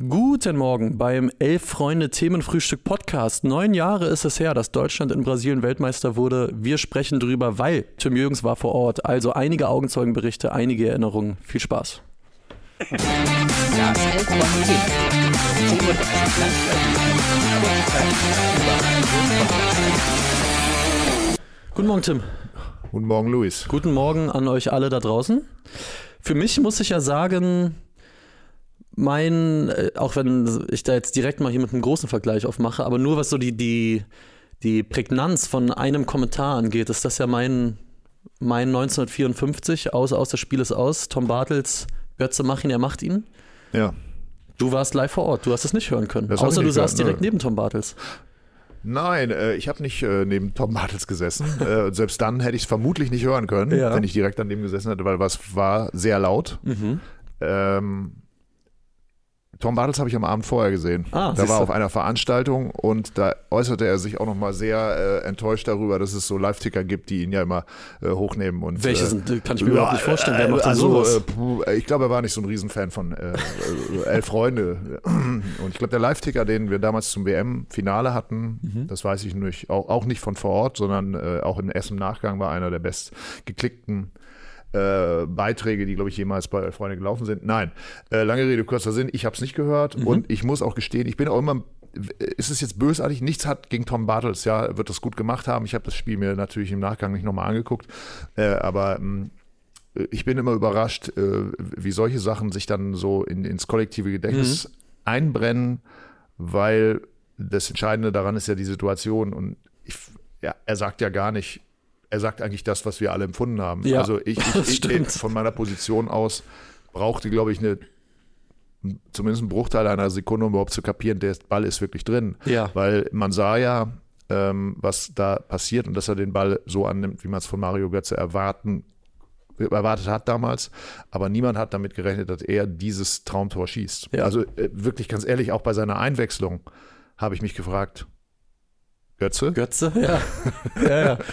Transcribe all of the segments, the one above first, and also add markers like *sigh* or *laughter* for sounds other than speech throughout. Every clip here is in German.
Guten Morgen beim Elf Freunde Themenfrühstück Podcast. Neun Jahre ist es her, dass Deutschland in Brasilien Weltmeister wurde. Wir sprechen drüber, weil Tim Jürgens war vor Ort. Also einige Augenzeugenberichte, einige Erinnerungen. Viel Spaß. Das Elf Freunde Guten Morgen, Tim. Guten Morgen, Luis. Guten Morgen an euch alle da draußen. Für mich muss ich ja sagen, mein, äh, auch wenn ich da jetzt direkt mal hier mit einem großen Vergleich aufmache, aber nur was so die, die, die Prägnanz von einem Kommentar angeht, ist das ja mein, mein 1954, aus, aus das Spiel ist aus, Tom Bartels, Götze mach ihn, er macht ihn. Ja. Du warst live vor Ort, du hast es nicht hören können. Das Außer du saßt direkt neben Tom Bartels. Nein, äh, ich habe nicht äh, neben Tom Bartels gesessen. *laughs* äh, selbst dann hätte ich es vermutlich nicht hören können, ja. wenn ich direkt daneben gesessen hätte, weil was war sehr laut. Mhm. Ähm, Tom Bartels habe ich am Abend vorher gesehen. Ah, da war auf einer Veranstaltung und da äußerte er sich auch nochmal sehr äh, enttäuscht darüber, dass es so Live-Ticker gibt, die ihn ja immer äh, hochnehmen. Und, Welche äh, sind, kann ich mir überhaupt nicht vorstellen. Wer macht also, sowas? Äh, ich glaube, er war nicht so ein Riesenfan von äh, äh, Elf Freunde. Und ich glaube, der Live-Ticker, den wir damals zum WM-Finale hatten, mhm. das weiß ich nicht, auch, auch nicht von vor Ort, sondern auch in Essen Nachgang war einer der bestgeklickten äh, Beiträge, die, glaube ich, jemals bei Freunde gelaufen sind. Nein, äh, lange Rede, kurzer Sinn, ich habe es nicht gehört mhm. und ich muss auch gestehen, ich bin auch immer ist es jetzt bösartig? Nichts hat gegen Tom Bartels, ja, wird das gut gemacht haben. Ich habe das Spiel mir natürlich im Nachgang nicht nochmal angeguckt, äh, aber mh, hm, ich bin immer überrascht, äh, wie solche Sachen sich dann so in, ins kollektive Gedächtnis mhm. einbrennen, weil das Entscheidende daran ist ja die Situation und ich, ja, er sagt ja gar nicht, er sagt eigentlich das, was wir alle empfunden haben. Ja, also ich, *laughs* ich, ich von meiner Position aus brauchte, glaube ich, eine zumindest einen Bruchteil einer Sekunde, um überhaupt zu kapieren, der Ball ist wirklich drin. Ja. Weil man sah ja, ähm, was da passiert und dass er den Ball so annimmt, wie man es von Mario Götze erwarten erwartet hat damals, aber niemand hat damit gerechnet, dass er dieses Traumtor schießt. Ja. Also äh, wirklich ganz ehrlich, auch bei seiner Einwechslung habe ich mich gefragt, Götze? Götze, ja. *laughs* ja, ja. *laughs*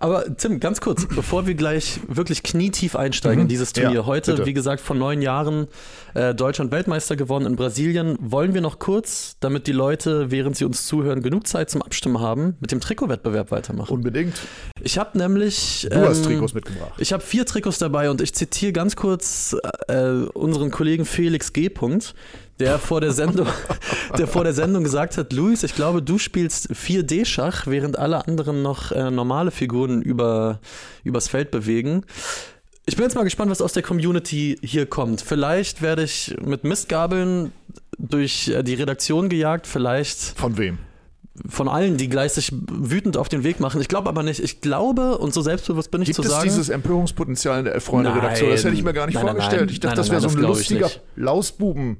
Aber Tim, ganz kurz, *laughs* bevor wir gleich wirklich knietief einsteigen mhm. in dieses Turnier. Ja, Heute, bitte. wie gesagt, vor neun Jahren äh, Deutschland Weltmeister gewonnen in Brasilien. Wollen wir noch kurz, damit die Leute, während sie uns zuhören, genug Zeit zum Abstimmen haben, mit dem Trikotwettbewerb weitermachen? Unbedingt. Ich habe nämlich. Du ähm, hast Trikots mitgebracht. Ich habe vier Trikots dabei und ich zitiere ganz kurz äh, unseren Kollegen Felix G. der vor der Sendung, *laughs* der vor der Sendung gesagt hat, Luis, ich glaube, du spielst 4D-Schach, während alle anderen noch äh, normale Figuren über, übers Feld bewegen. Ich bin jetzt mal gespannt, was aus der Community hier kommt. Vielleicht werde ich mit Mistgabeln durch äh, die Redaktion gejagt, vielleicht. Von wem? von allen, die gleich sich wütend auf den Weg machen. Ich glaube aber nicht. Ich glaube, und so selbstbewusst bin ich Gibt zu sagen. Gibt es dieses Empörungspotenzial in der Freunde-Redaktion? Das hätte ich mir gar nicht nein, vorgestellt. Nein, nein, ich dachte, das wäre so ein lustiger Lausbuben.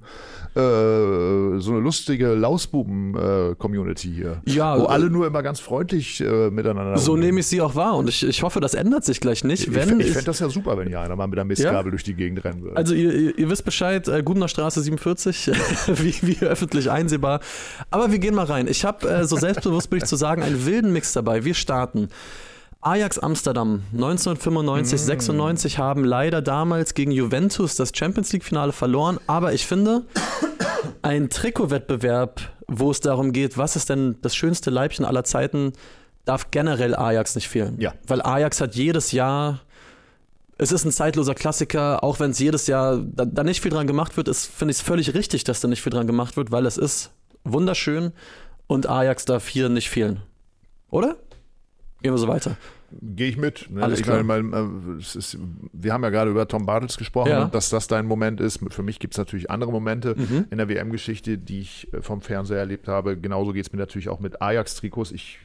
Äh, so eine lustige Lausbuben-Community hier. Ja. Wo alle nur immer ganz freundlich äh, miteinander So nehme ich sie auch wahr und ich, ich hoffe, das ändert sich gleich nicht. Ich, ich, ich fände das ja super, wenn hier einer mal mit einer Mistgabel ja? durch die Gegend rennen würde. Also ihr, ihr, ihr wisst Bescheid, äh, Gubener Straße 47, *laughs* wie, wie öffentlich einsehbar. Aber wir gehen mal rein. Ich habe, äh, so selbstbewusst bin ich zu sagen, einen wilden Mix dabei. Wir starten. Ajax Amsterdam 1995, mm. 96 haben leider damals gegen Juventus das Champions League Finale verloren, aber ich finde, ein Trikotwettbewerb, wo es darum geht, was ist denn das schönste Leibchen aller Zeiten, darf generell Ajax nicht fehlen. Ja. Weil Ajax hat jedes Jahr es ist ein zeitloser Klassiker, auch wenn es jedes Jahr da, da, nicht viel dran gemacht wird, finde ich es völlig richtig, dass da nicht viel dran gemacht wird, weil es ist wunderschön und Ajax darf hier nicht fehlen. Oder? Gehen wir so weiter. Gehe ich mit. Ne? Alles ich klar. Meine, äh, ist, wir haben ja gerade über Tom Bartels gesprochen, ja. dass das dein Moment ist. Für mich gibt es natürlich andere Momente mhm. in der WM-Geschichte, die ich äh, vom Fernseher erlebt habe. Genauso geht es mir natürlich auch mit Ajax-Trikots. Ich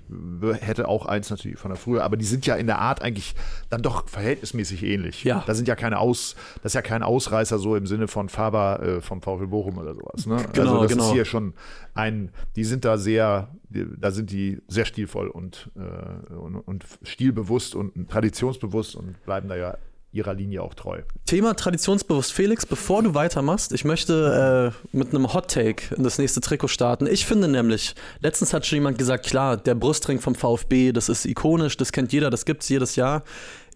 hätte auch eins natürlich von der früher, aber die sind ja in der Art eigentlich dann doch verhältnismäßig ähnlich. Ja. Da sind ja keine Aus, das ist ja kein Ausreißer so im Sinne von Faber äh, vom VfL Bochum oder sowas. Ne? Genau, also das genau. ist hier schon ein, die sind da sehr, da sind die sehr stilvoll und, äh, und, und stilbewusst und traditionsbewusst und bleiben da ja ihrer Linie auch treu. Thema traditionsbewusst. Felix, bevor du weitermachst, ich möchte äh, mit einem Hot Take in das nächste Trikot starten. Ich finde nämlich, letztens hat schon jemand gesagt, klar, der Brustring vom VfB, das ist ikonisch, das kennt jeder, das gibt es jedes Jahr.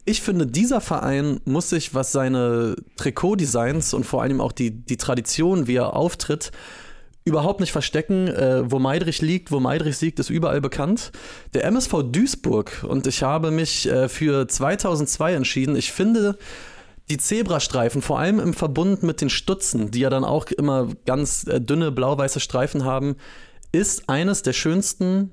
ich finde, dieser Verein muss sich, was seine Trikotdesigns und vor allem auch die, die Tradition, wie er auftritt, überhaupt nicht verstecken. Äh, wo Meidrich liegt, wo Meidrich siegt, ist überall bekannt. Der MSV Duisburg und ich habe mich äh, für 2002 entschieden. Ich finde, die Zebrastreifen, vor allem im Verbund mit den Stutzen, die ja dann auch immer ganz äh, dünne blau-weiße Streifen haben, ist eines der schönsten,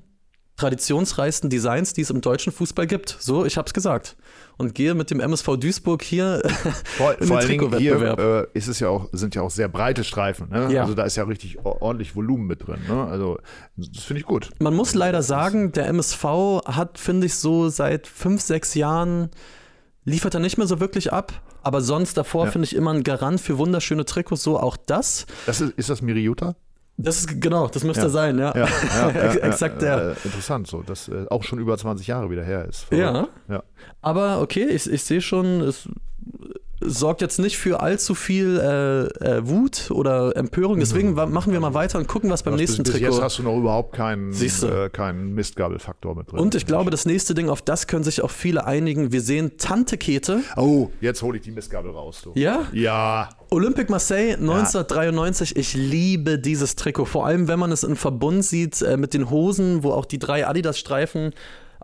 traditionsreichsten Designs, die es im deutschen Fußball gibt. So, ich hab's gesagt. Und gehe mit dem MSV Duisburg hier *laughs* Vor, in den Dingen hier Trikotwettbewerb. äh, ist es ja auch, sind ja auch sehr breite Streifen. Ne? Ja. Also da ist ja richtig ordentlich Volumen mit drin. Ne? Also das finde ich gut. Man muss leider sagen, der MSV hat, finde ich, so seit fünf, sechs Jahren liefert er nicht mehr so wirklich ab. Aber sonst davor Ja. finde ich immer ein Garant für wunderschöne Trikots, so auch das. Das ist, ist das Miriuta? Das ist genau, das müsste Ja. sein, ja. Ja, ja, *laughs* Exakt ja, der. Interessant, so, dass äh, auch schon über 20 Jahre wieder her ist. Ja. ja. Aber okay, ich, ich sehe schon, es sorgt jetzt nicht für allzu viel äh, äh, Wut oder Empörung. Deswegen wa- machen wir mal weiter und gucken, was beim Was nächsten bis, bis Trikot. jetzt hast du noch überhaupt keinen, äh, keinen Mistgabelfaktor mit drin. Und ich glaube, das nächste Ding, auf das können sich auch viele einigen. Wir sehen Tante Kete. Oh, jetzt hole ich die Mistgabel raus, du. Ja? Ja. Olympique Marseille 1993, ich liebe dieses Trikot, vor allem wenn man es in Verbund sieht äh, mit den Hosen, wo auch die drei Adidas-Streifen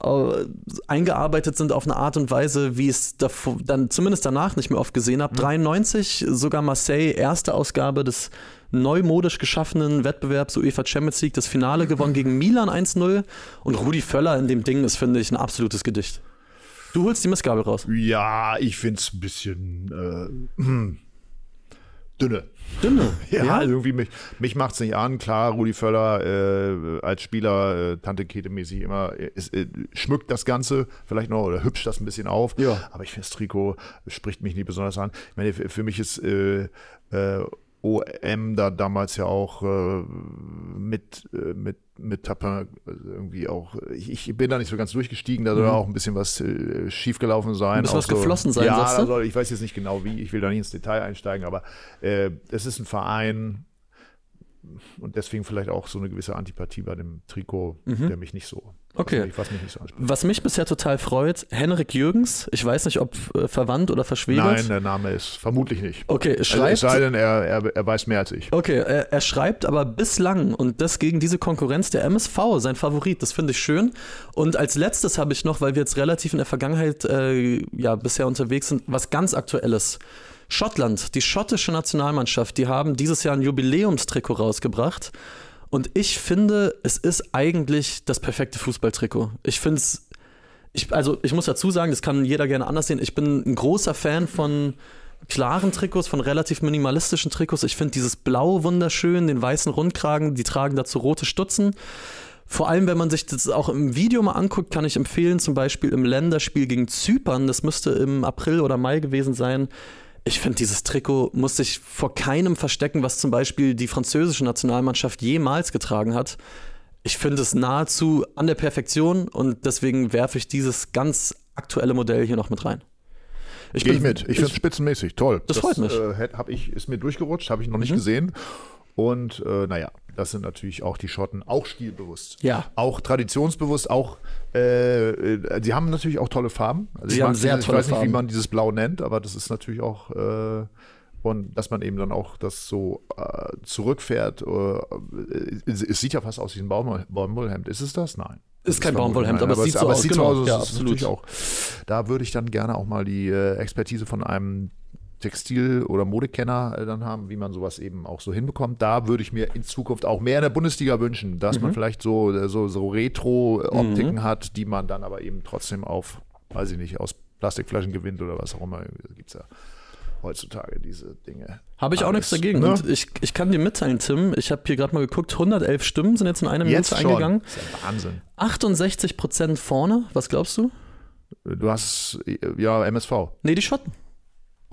äh, eingearbeitet sind auf eine Art und Weise, wie ich es davor, dann zumindest danach nicht mehr oft gesehen habe. 93 sogar Marseille, erste Ausgabe des neumodisch geschaffenen Wettbewerbs UEFA Champions League, das Finale gewonnen gegen Milan 1-0 und Rudi Völler in dem Ding ist, finde ich, ein absolutes Gedicht. Du holst die Missgabel raus. Ja, ich finde es ein bisschen äh, hm, dünne. Dünne. *laughs* Ja, irgendwie mich, mich macht es nicht an. Klar, Rudi Völler äh, als Spieler, äh, Tante Kete-mäßig immer, äh, ist, äh, schmückt das Ganze vielleicht noch oder hübscht das ein bisschen auf. Ja. Aber ich finde, das Trikot spricht mich nie besonders an. Ich meine, für, für mich ist äh, äh, OM da damals ja auch äh, mit, äh, mit, mit Tapin irgendwie auch, ich, ich bin da nicht so ganz durchgestiegen, da soll auch ein bisschen was äh, schiefgelaufen sein. Mhm. Auch was geflossen sein, ja, soll, ich weiß jetzt nicht genau wie, ich will da nicht ins Detail einsteigen, aber äh, es ist ein Verein und deswegen vielleicht auch so eine gewisse Antipathie bei dem Trikot, der mich nicht so, Mhm. Okay. also, was mich nicht so. Was mich bisher total freut, Henrik Jürgens, ich weiß nicht, ob äh, verwandt oder verschwägert. Nein, der Name ist vermutlich nicht. Okay, Also, schreibt. es sei denn, er, er, er weiß mehr als ich. Okay, er, er schreibt aber bislang und das gegen diese Konkurrenz der MSV, sein Favorit, das finde ich schön. Und als letztes habe ich noch, weil wir jetzt relativ in der Vergangenheit äh, ja bisher unterwegs sind, was ganz Aktuelles. Schottland, die schottische Nationalmannschaft, die haben dieses Jahr ein Jubiläumstrikot rausgebracht. Und ich finde, es ist eigentlich das perfekte Fußballtrikot. Ich finde es, ich, also ich muss dazu sagen, das kann jeder gerne anders sehen. Ich bin ein großer Fan von klaren Trikots, von relativ minimalistischen Trikots. Ich finde dieses Blau wunderschön, den weißen Rundkragen, die tragen dazu rote Stutzen. Vor allem, wenn man sich das auch im Video mal anguckt, kann ich empfehlen, zum Beispiel im Länderspiel gegen Zypern, das müsste im April oder Mai gewesen sein. Ich finde, dieses Trikot muss sich vor keinem verstecken, was zum Beispiel die französische Nationalmannschaft jemals getragen hat. Ich finde es nahezu an der Perfektion und deswegen werfe ich dieses ganz aktuelle Modell hier noch mit rein. Ich Gehe ich mit. Ich finde es spitzenmäßig. Toll. Das freut mich. Mhm. Äh, hab ich, ist mir durchgerutscht, habe ich noch nicht gesehen. Und äh, naja, das sind natürlich auch die Schotten, auch stilbewusst. Ja. Auch traditionsbewusst, auch, äh, äh, sie haben natürlich auch tolle Farben. Also Sie ich haben sehr dieses, tolle Ich weiß nicht, Farben. wie man dieses Blau nennt, aber das ist natürlich auch, äh, und dass man eben dann auch das so äh, zurückfährt. Äh, es, es sieht ja fast aus wie ein Baum, Baumwollhemd. Ist es das? Nein. Ist Das kein Baumwollhemd, nein, aber es sieht so aus, sieht genau. so aus. Ja, absolut. auch. Da würde ich dann gerne auch mal die äh, Expertise von einem Textil- oder Modekenner äh, dann haben, wie man sowas eben auch so hinbekommt. Da würde ich mir in Zukunft auch mehr in der Bundesliga wünschen, dass Mhm. man vielleicht so, äh, so, so Retro-Optiken hat, die man dann aber eben trotzdem auf, weiß ich nicht, aus Plastikflaschen gewinnt oder was auch immer. Da gibt es ja heutzutage diese Dinge. Habe ich auch nichts Alles, dagegen. ne? Und ich, ich kann dir mitteilen, Tim, ich habe hier gerade mal geguckt, 111 Stimmen sind jetzt in einer Jetzt Minute eingegangen. Das ist ja Wahnsinn. 68 Prozent vorne, was glaubst du? Du hast, äh, ja, MSV. Nee, die Schotten.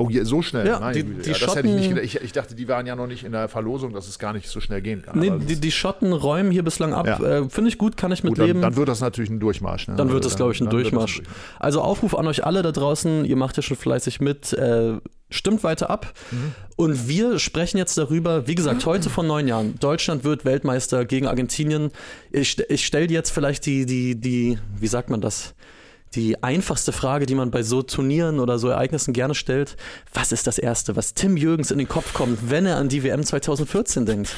Oh, ja, so schnell. Ja, Meine die- die ja, das hätte ich nicht gedacht. Ich, ich dachte, die waren ja noch nicht in der Verlosung, dass es gar nicht so schnell gehen kann. Nee, die, das- die Schotten räumen hier bislang ab. Ja. Äh, Finde ich gut, kann ich mit gut, dann, leben. dann wird das natürlich ein Durchmarsch. Ne? Dann wird es, glaube ich, ein das Durchmarsch. Also Aufruf an euch alle da draußen, ihr macht ja schon fleißig mit, äh, stimmt weiter ab. Mhm. Und wir sprechen jetzt darüber, wie gesagt, heute vor neun Jahren, Deutschland wird Weltmeister gegen Argentinien. Ich, ich stelle jetzt vielleicht die, die, die, wie sagt man das? Die einfachste Frage, die man bei so Turnieren oder so Ereignissen gerne stellt. Was ist das Erste, was Tim Jürgens in den Kopf kommt, wenn er an die WM 2014 denkt?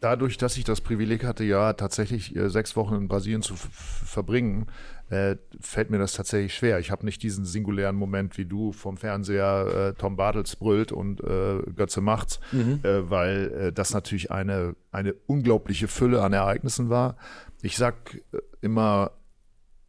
Dadurch, dass ich das Privileg hatte, ja tatsächlich äh, sechs Wochen in Brasilien zu verbringen, äh, fällt mir das tatsächlich schwer. Ich habe nicht diesen singulären Moment wie du vom Fernseher äh, Tom Bartels brüllt und äh, Götze macht's, mhm. Äh, weil äh, das natürlich eine, eine unglaubliche Fülle an Ereignissen war. Ich sag immer,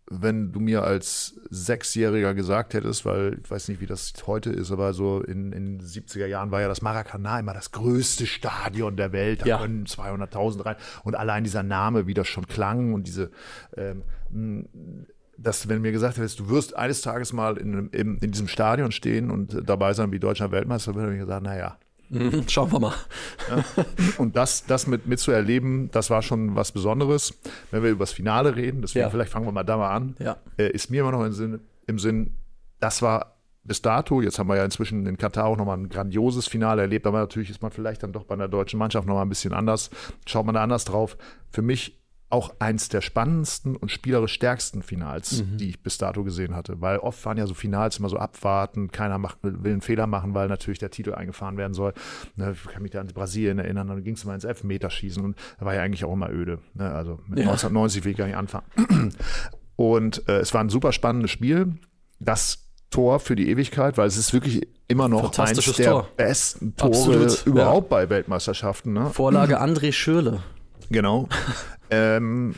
wenn du mir als Sechsjähriger gesagt hättest, weil ich weiß nicht, wie das heute ist, aber so in, in den 70er Jahren war ja das Maracanã immer das größte Stadion der Welt. Da ja. können 200.000 rein. Und allein dieser Name, wie das schon klang und diese, ähm, dass, wenn mir gesagt hättest, du wirst eines Tages mal in, in, in diesem Stadion stehen und dabei sein wie Deutschland Weltmeister, würde ich gesagt, naja, *laughs* schauen wir mal. Ja. Und das, das mit, mitzuerleben, das war schon was Besonderes. Wenn wir über das Finale reden, deswegen ja. vielleicht fangen wir mal da mal an, ja. äh, ist mir immer noch im Sinn, im Sinn, das war bis dato, jetzt haben wir ja inzwischen in Katar auch nochmal ein grandioses Finale erlebt, aber natürlich ist man vielleicht dann doch bei einer deutschen Mannschaft nochmal ein bisschen anders, schaut man da anders drauf. Für mich auch eins der spannendsten und spielerisch stärksten Finals, mhm. die ich bis dato gesehen hatte. Weil oft waren ja so Finals immer so abwarten, keiner macht, will einen Fehler machen, weil natürlich der Titel eingefahren werden soll. Ne, ich kann mich da an Brasilien erinnern, dann ging es mal ins Elfmeterschießen und da war ja eigentlich auch immer öde. Ne? Also mit ja. 1990 will ich gar nicht anfangen. *clears throat* Und äh, es war ein super spannendes Spiel. Das Tor für die Ewigkeit, weil es ist wirklich immer noch eins der Tor. besten Tore Absolut. überhaupt ja. bei Weltmeisterschaften. Ne? Vorlage *clears throat* André Schöle. Genau. Ähm,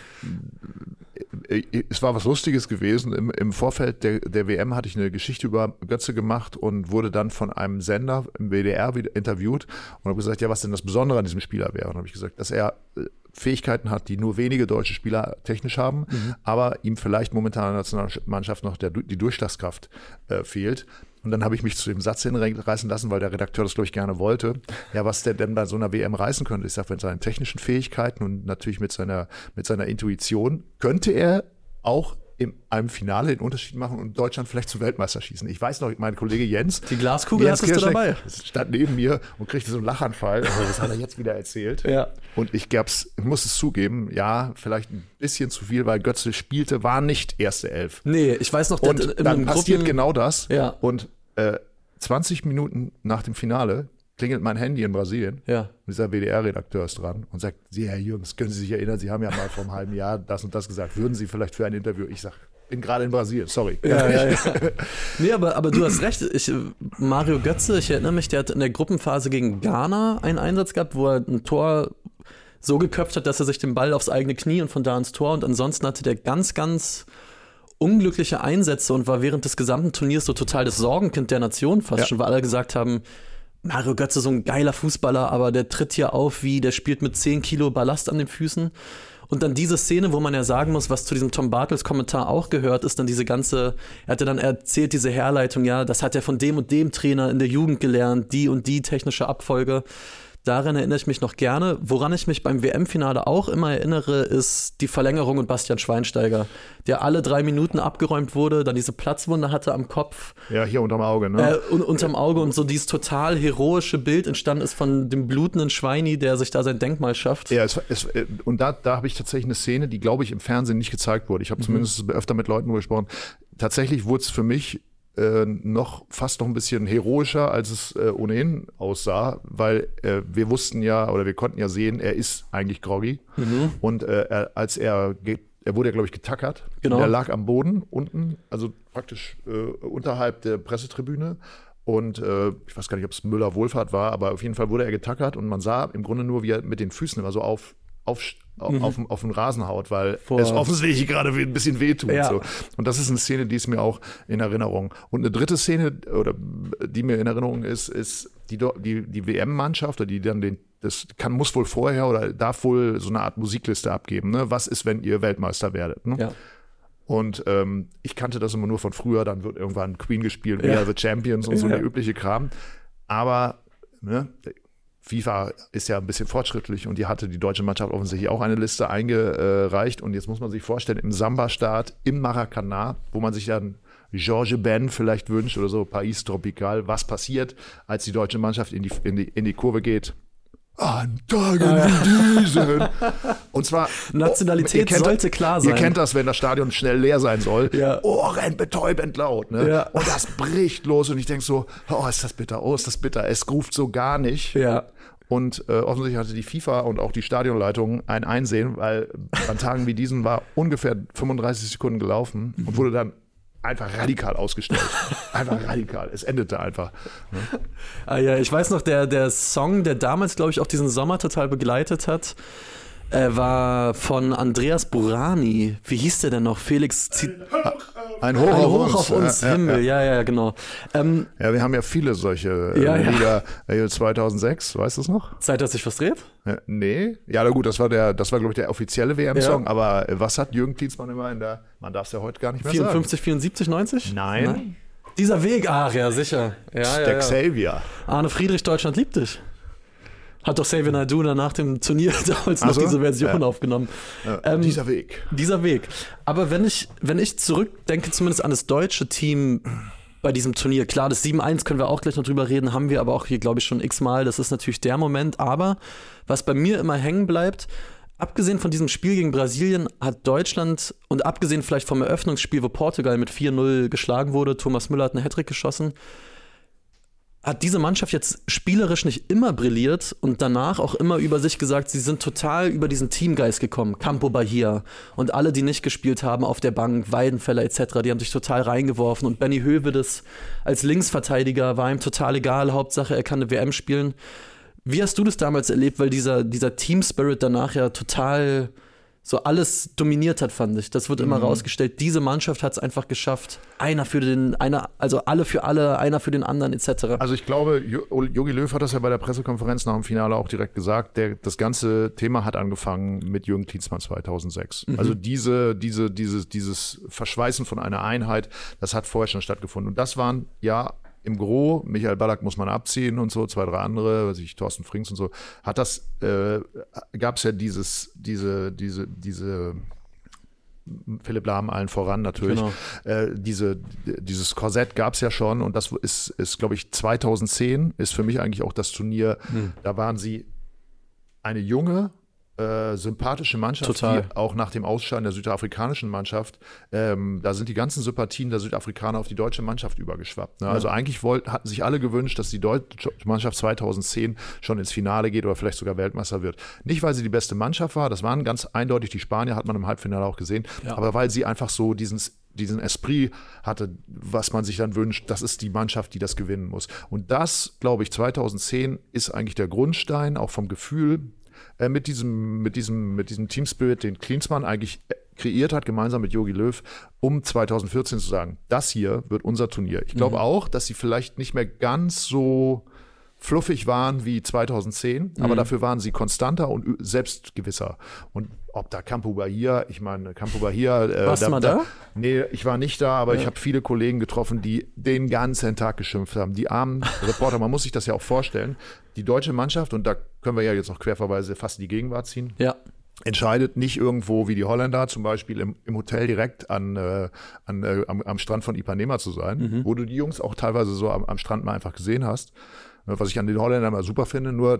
äh, es war was Lustiges gewesen. Im, im Vorfeld der, der, WM hatte ich eine Geschichte über Götze gemacht und wurde dann von einem Sender im WDR interviewt und habe gesagt, ja, was denn das Besondere an diesem Spieler wäre. Und habe ich gesagt, dass er äh, Fähigkeiten hat, die nur wenige deutsche Spieler technisch haben, mhm. aber ihm vielleicht momentan in der Nationalmannschaft noch der, die Durchschlagskraft äh, fehlt. Und dann habe ich mich zu dem Satz hinreißen lassen, weil der Redakteur das, glaube ich, gerne wollte. Ja, was der denn bei so einer WM reißen könnte. Ich sage, mit seinen technischen Fähigkeiten und natürlich mit seiner, mit seiner Intuition könnte er auch in einem Finale den Unterschied machen und Deutschland vielleicht zum Weltmeister schießen. Ich weiß noch, mein Kollege Jens. Die Glaskugel Jens hattest du dabei. Stand neben mir und kriegte so einen Lachanfall. Also das hat er jetzt wieder erzählt. Ja. Und ich gab's, muss es zugeben, ja, vielleicht ein bisschen zu viel, weil Götze spielte, war nicht erste Elf. Nee, ich weiß noch, und dann passiert genau das. Ja. Und äh, 20 Minuten nach dem Finale klingelt mein Handy in Brasilien. Ja. Und dieser WDR-Redakteur ist dran und sagt, Sie, Herr Jürgens, können Sie sich erinnern, Sie haben ja mal vor einem halben Jahr das und das gesagt. Würden Sie vielleicht für ein Interview? Ich sage, bin gerade in Brasilien, sorry. Ja, ja, ja. *laughs* nee, aber, aber du hast recht. Ich, Mario Götze, ich erinnere mich, der hat in der Gruppenphase gegen Ghana einen Einsatz gehabt, wo er ein Tor so geköpft hat, dass er sich den Ball aufs eigene Knie und von da ins Tor und ansonsten hatte der ganz, ganz unglückliche Einsätze und war während des gesamten Turniers so total das Sorgenkind der Nation fast ja. schon, weil alle gesagt haben, Mario Götze so ein geiler Fußballer, aber der tritt hier auf wie, der spielt mit 10 Kilo Ballast an den Füßen. Und dann diese Szene, wo man ja sagen muss, was zu diesem Tom Bartels Kommentar auch gehört, ist dann diese ganze, er hatte dann erzählt, diese Herleitung, ja, das hat er von dem und dem Trainer in der Jugend gelernt, die und die technische Abfolge. Daran erinnere ich mich noch gerne. Woran ich mich beim WM-Finale auch immer erinnere, ist die Verlängerung und Bastian Schweinsteiger, der alle drei Minuten abgeräumt wurde, dann diese Platzwunde hatte am Kopf. Ja, hier unterm Auge, ne? Äh, un unterm Auge und so dieses total heroische Bild entstanden ist von dem blutenden Schweini, der sich da sein Denkmal schafft. Ja, es, es, äh, und da, da habe ich tatsächlich eine Szene, die, glaube ich, im Fernsehen nicht gezeigt wurde. Ich habe mhm. zumindest öfter mit Leuten gesprochen. Tatsächlich wurde es für mich äh, noch fast noch ein bisschen heroischer, als es äh, ohnehin aussah, weil äh, wir wussten ja oder wir konnten ja sehen, er ist eigentlich groggy. Mhm. Und äh, er, als er er wurde ja, glaube ich, getackert. Genau. Er lag am Boden unten, also praktisch äh, unterhalb der Pressetribüne. Und äh, ich weiß gar nicht, ob es Müller-Wohlfahrt war, aber auf jeden Fall wurde er getackert und man sah im Grunde nur, wie er mit den Füßen immer so auf, auf, mhm. auf, auf den Rasen haut, weil Vor es offensichtlich gerade ein bisschen wehtut. Ja. So. Und das ist eine Szene, die ist mir auch in Erinnerung. Und eine dritte Szene, oder die mir in Erinnerung ist, ist die, die, die WM-Mannschaft, die dann den, das kann, muss wohl vorher oder darf wohl so eine Art Musikliste abgeben. Ne? Was ist, wenn ihr Weltmeister werdet? Ne? Ja. Und ähm, ich kannte das immer nur von früher, dann wird irgendwann Queen gespielt, We ja. Are the Champions und so ja. der übliche Kram. Aber ne, FIFA ist ja ein bisschen fortschrittlich und die hatte die deutsche Mannschaft offensichtlich auch eine Liste eingereicht. Und jetzt muss man sich vorstellen, im Samba-Start im Maracanã, wo man sich dann George Ben vielleicht wünscht oder so, País Tropical, was passiert, als die deutsche Mannschaft in die, in die, in die Kurve geht? An Tagen wie diesen. Und zwar. *laughs* Nationalität kennt, sollte klar sein. Ihr kennt das, wenn das Stadion schnell leer sein soll. Ja. Ohrenbetäubend laut. Ne? Ja. Und das bricht los und ich denke so, oh, ist das bitter, oh, ist das bitter. Es ruft so gar nicht. Ja. Und äh, offensichtlich hatte die FIFA und auch die Stadionleitung ein Einsehen, weil an Tagen wie diesen war ungefähr 35 Sekunden gelaufen und wurde dann einfach radikal ausgestellt. *laughs* Einfach radikal. Es endete einfach. Ne? Ah, ja, ich weiß noch, der, der Song, der damals, glaube ich, auch diesen Sommer total begleitet hat, äh, war von Andreas Burani. Wie hieß der denn noch? Felix Zit Ein Hoch, Ein Hoch auf uns, ja, ja, Himmel. Ja. Ja, ja, genau. Ähm, ja, wir haben ja viele solche äh, Ja, ja. Lieder. Äh, 2006, weißt du es noch? Zeit, dass sich was dreht? Ja, nee. Ja, na gut, das war der, das war, glaube ich, der offizielle WM-Song. Ja. Aber äh, was hat Jürgen Klinsmann immer in der, man darf es ja heute gar nicht mehr 54, 74, 90? sagen. Nein. Dieser Weg, ach ja, sicher. Ja, ja, der ja. Xavier. Arne Friedrich, Deutschland liebt dich. Hat doch Xavier Naidoo nach dem Turnier *laughs* damals Ach noch diese Version Ja. aufgenommen. Ja, Ähm, dieser Weg. Dieser Weg. Aber wenn ich, wenn ich zurückdenke, zumindest an das deutsche Team bei diesem Turnier, klar, das 7-1 können wir auch gleich noch drüber reden, haben wir aber auch hier, glaube ich, schon x-mal. Das ist natürlich der Moment. Aber was bei mir immer hängen bleibt, abgesehen von diesem Spiel gegen Brasilien, hat Deutschland und abgesehen vielleicht vom Eröffnungsspiel, wo Portugal mit 4-0 geschlagen wurde, Thomas Müller hat einen Hattrick geschossen, hat diese Mannschaft jetzt spielerisch nicht immer brilliert und danach auch immer über sich gesagt, sie sind total über diesen Teamgeist gekommen. Campo Bahia und alle, die nicht gespielt haben auf der Bank, Weidenfeller etc., die haben sich total reingeworfen und Benny Hövedes als Linksverteidiger war ihm total egal, Hauptsache er kann eine WM spielen. Wie hast du das damals erlebt, weil dieser, dieser Team-Spirit danach ja total so alles dominiert hat, fand ich. Das wird immer rausgestellt. Diese Mannschaft hat es einfach geschafft. Einer für den, einer, also alle für alle, einer für den anderen, etc. Also ich glaube, Jo- Jogi Löw hat das ja bei der Pressekonferenz nach dem Finale auch direkt gesagt. Der, das ganze Thema hat angefangen mit Jürgen Klinsmann 2006. Also diese, diese, dieses, dieses Verschweißen von einer Einheit, das hat vorher schon stattgefunden. Und das waren ja im Gro, Michael Ballack muss man abziehen und so, zwei, drei andere, weiß ich, Thorsten Frings und so, hat das, äh, gab es ja dieses, diese, diese, diese Philipp Lahm allen voran natürlich. Genau. Äh, diese, dieses Korsett gab es ja schon und das ist, ist glaube ich, 2010 ist für mich eigentlich auch das Turnier. Hm. Da waren sie eine junge, äh, sympathische Mannschaft, Total. die auch nach dem Ausscheiden der südafrikanischen Mannschaft, ähm, da sind die ganzen Sympathien der Südafrikaner auf die deutsche Mannschaft übergeschwappt. Ne? Also eigentlich wollt, hatten sich alle gewünscht, dass die deutsche Mannschaft 2010 schon ins Finale geht oder vielleicht sogar Weltmeister wird. Nicht, weil sie die beste Mannschaft war, das waren ganz eindeutig die Spanier, hat man im Halbfinale auch gesehen, Ja. aber weil sie einfach so diesen diesen Esprit hatte, was man sich dann wünscht, das ist die Mannschaft, die das gewinnen muss. Und das, glaube ich, 2010 ist eigentlich der Grundstein, auch vom Gefühl, äh, mit diesem, mit diesem, mit diesem Team Spirit, den Klinsmann eigentlich äh, kreiert hat, gemeinsam mit Jogi Löw, um 2014 zu sagen, das hier wird unser Turnier. Ich glaube auch, dass sie vielleicht nicht mehr ganz so fluffig waren wie 2010, aber dafür waren sie konstanter und selbstgewisser. Und ob da Campo Bahia, ich meine, Campo Bahia. Äh, Warst du mal da? Nee, ich war nicht da, aber ich habe viele Kollegen getroffen, die den ganzen Tag geschimpft haben. Die armen Reporter, man muss sich das ja auch vorstellen. Die deutsche Mannschaft, und da können wir ja jetzt noch querverweise fast in die Gegenwart ziehen, Ja. entscheidet nicht irgendwo wie die Holländer, zum Beispiel im, im Hotel direkt an, äh, an, äh, am, am Strand von Ipanema zu sein, wo du die Jungs auch teilweise so am, am Strand mal einfach gesehen hast. Äh, Was ich an den Holländern mal super finde, nur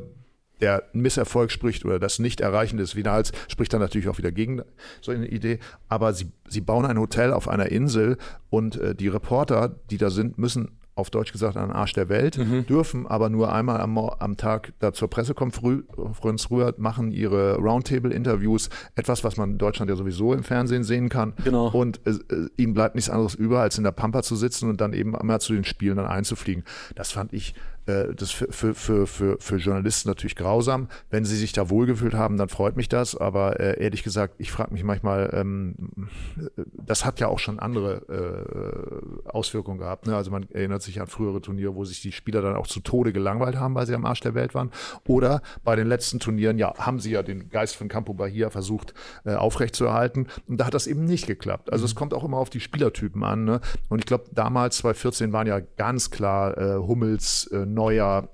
der Misserfolg spricht oder das Nicht-Erreichen des Finals spricht dann natürlich auch wieder gegen so eine Idee. Aber sie, sie bauen ein Hotel auf einer Insel und äh, die Reporter, die da sind, müssen auf Deutsch gesagt an den Arsch der Welt, dürfen aber nur einmal am, am Tag da zur Pressekonferenz rüber, machen ihre Roundtable-Interviews, etwas, was man in Deutschland ja sowieso im Fernsehen sehen kann. Genau. Und äh, äh, ihnen bleibt nichts anderes über, als in der Pampa zu sitzen und dann eben einmal zu den Spielen dann einzufliegen. Das fand ich das für, für, für, für, für Journalisten natürlich grausam. Wenn sie sich da wohlgefühlt haben, dann freut mich das. Aber äh, ehrlich gesagt, ich frage mich manchmal, ähm, äh, das hat ja auch schon andere äh, Auswirkungen gehabt. Ne? Also man erinnert sich an frühere Turniere, wo sich die Spieler dann auch zu Tode gelangweilt haben, weil sie am Arsch der Welt waren. Oder bei den letzten Turnieren, ja, haben sie ja den Geist von Campo Bahia versucht äh, aufrechtzuerhalten. Und da hat das eben nicht geklappt. Also es kommt auch immer auf die Spielertypen an. Ne? Und ich glaube, damals, 2014, waren ja ganz klar äh, Hummels, äh, Neuer,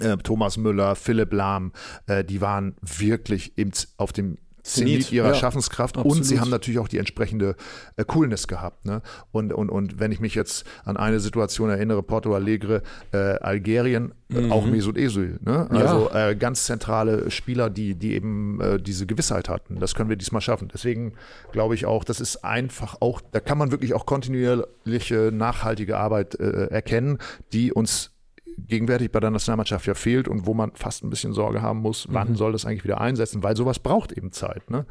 äh, Thomas Müller, Philipp Lahm, äh, die waren wirklich im, auf dem Zenit ihrer ja, Schaffenskraft absolut. und sie haben natürlich auch die entsprechende äh, Coolness gehabt. Ne? Und, und, und wenn ich mich jetzt an eine Situation erinnere, Porto Alegre, äh, Algerien, äh, mhm. auch Mesut Özil. Ne? Also ja. äh, ganz zentrale Spieler, die, die eben diese Gewissheit hatten. Das können wir diesmal schaffen. Deswegen glaube ich auch, das ist einfach auch, da kann man wirklich auch kontinuierliche, nachhaltige Arbeit erkennen, die uns gegenwärtig bei der Nationalmannschaft ja fehlt und wo man fast ein bisschen Sorge haben muss, wann mhm. soll das eigentlich wieder einsetzen, weil sowas braucht eben Zeit. Ne?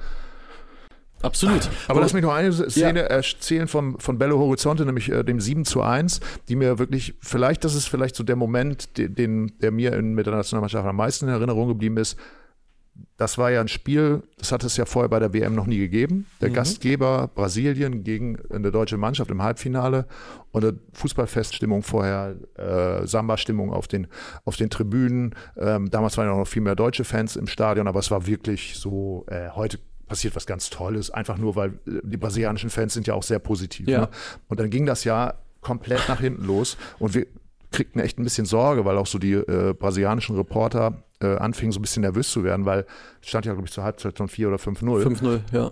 Absolut. Aber lass mich noch eine Szene ja. erzählen von, von Bello Horizonte, nämlich äh, dem 7 zu 1, die mir wirklich, vielleicht, das ist vielleicht so der Moment, den, den der mir in, mit der Nationalmannschaft am meisten in Erinnerung geblieben ist das war ja ein Spiel, das hat es ja vorher bei der WM noch nie gegeben. Der mhm. Gastgeber Brasilien gegen eine deutsche Mannschaft im Halbfinale und eine Fußballfeststimmung vorher, äh, Samba-Stimmung auf den, auf den Tribünen. Ähm, damals waren ja noch viel mehr deutsche Fans im Stadion, aber es war wirklich so, äh, heute passiert was ganz Tolles, einfach nur, weil äh, die brasilianischen Fans sind ja auch sehr positiv. Ja. Ne? Und dann ging das ja komplett nach hinten los und wir kriegten echt ein bisschen Sorge, weil auch so die äh, brasilianischen Reporter äh, anfingen, so ein bisschen nervös zu werden, weil stand ja, glaube ich, zur Halbzeit schon 4 oder 5-0. 5-0, ja